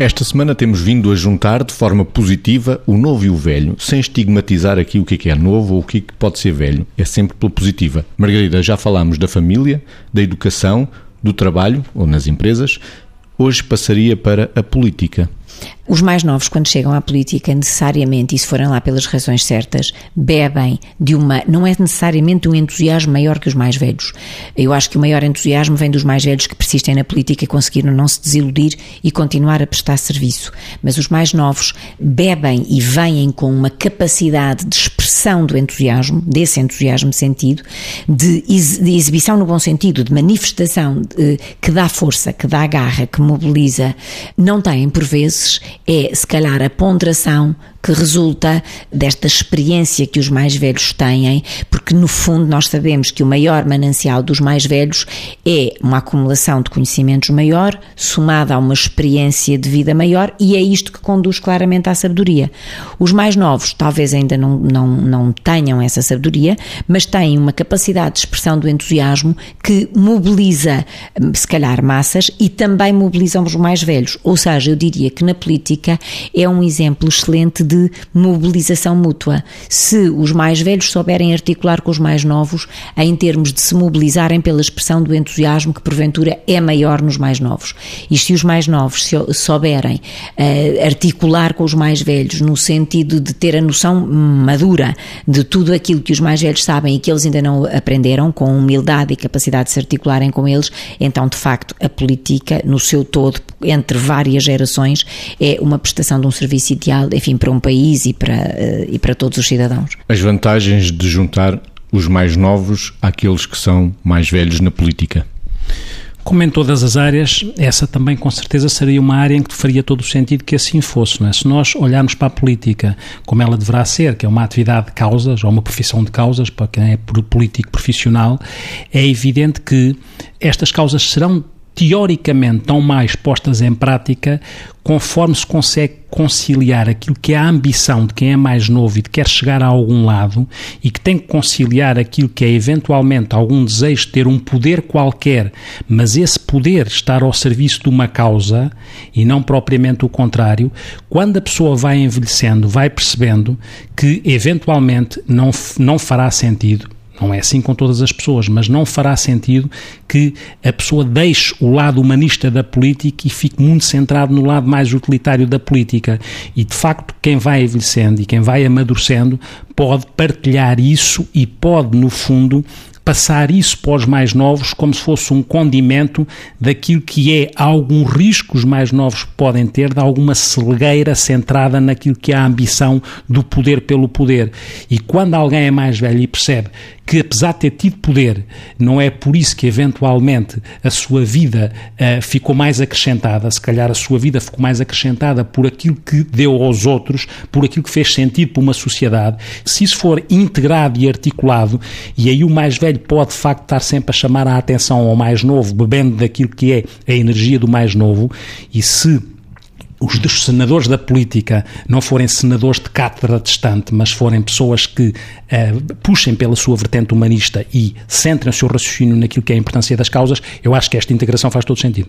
Esta semana temos vindo a juntar de forma positiva o novo e o velho, sem estigmatizar aqui o que é, é novo ou o que pode ser velho. É sempre pela positiva. Margarida, já falámos da família, da educação, do trabalho ou nas empresas. Hoje passaria para a política. Os mais novos, quando chegam à política, necessariamente, e se forem lá pelas razões certas, bebem de uma. Não é necessariamente um entusiasmo maior que os mais velhos. Eu acho que o maior entusiasmo vem dos mais velhos que persistem na política e conseguiram não se desiludir e continuar a prestar serviço. Mas os mais novos bebem e vêm com uma capacidade de expressão do entusiasmo, desse entusiasmo sentido, de, exibição no bom sentido, de manifestação de, que dá força, que dá garra, que mobiliza. Não têm, por vezes, é, se calhar, a ponderação que resulta desta experiência que os mais velhos têm, porque no fundo nós sabemos que o maior manancial dos mais velhos é uma acumulação de conhecimentos maior, somada a uma experiência de vida maior, e é isto que conduz claramente à sabedoria. Os mais novos talvez ainda não, não, não tenham essa sabedoria, mas têm uma capacidade de expressão do entusiasmo que mobiliza, se calhar, massas e também mobilizam os mais velhos. Ou seja, eu diria que na política é um exemplo excelente de mobilização mútua. Se os mais velhos souberem articular com os mais novos, em termos de se mobilizarem pela expressão do entusiasmo que porventura é maior nos mais novos. E se os mais novos souberem uh, articular com os mais velhos no sentido de ter a noção madura de tudo aquilo que os mais velhos sabem e que eles ainda não aprenderam, com humildade e capacidade de se articularem com eles, então de facto a política no seu todo, entre várias gerações, é uma prestação de um serviço ideal, enfim, para um um país e para, eh, e para todos os cidadãos. As vantagens de juntar os mais novos àqueles que são mais velhos na política. Como em todas as áreas, essa também com certeza seria uma área em que faria todo o sentido que assim fosse. Não é? Se nós olharmos para a política como ela deverá ser, que é uma atividade de causas, ou uma profissão de causas, para quem é político profissional, é evidente que estas causas serão teoricamente tão mais postas em prática conforme se consegue conciliar aquilo que é a ambição de quem é mais novo e de quer chegar a algum lado e que tem que conciliar aquilo que é eventualmente algum desejo de ter um poder qualquer, mas esse poder estar ao serviço de uma causa e não propriamente o contrário, quando a pessoa vai envelhecendo, vai percebendo que eventualmente não, não fará sentido não é assim com todas as pessoas, mas não fará sentido que a pessoa deixe o lado humanista da política e fique muito centrado no lado mais utilitário da política. E de facto, quem vai envelhecendo e quem vai amadurecendo pode partilhar isso e pode, no fundo, passar isso para os mais novos como se fosse um condimento daquilo que é algum risco que os mais novos podem ter de alguma celegueira centrada naquilo que é a ambição do poder pelo poder. E quando alguém é mais velho e percebe que apesar de ter tido poder, não é por isso que eventualmente a sua vida uh, ficou mais acrescentada, se calhar a sua vida ficou mais acrescentada por aquilo que deu aos outros, por aquilo que fez sentido para uma sociedade, se isso for integrado e articulado, e aí o mais velho pode de facto estar sempre a chamar a atenção ao mais novo, bebendo daquilo que é a energia do mais novo, e se os dos senadores da política não forem senadores de cátedra distante, mas forem pessoas que uh, puxem pela sua vertente humanista e centrem o seu raciocínio naquilo que é a importância das causas, eu acho que esta integração faz todo sentido.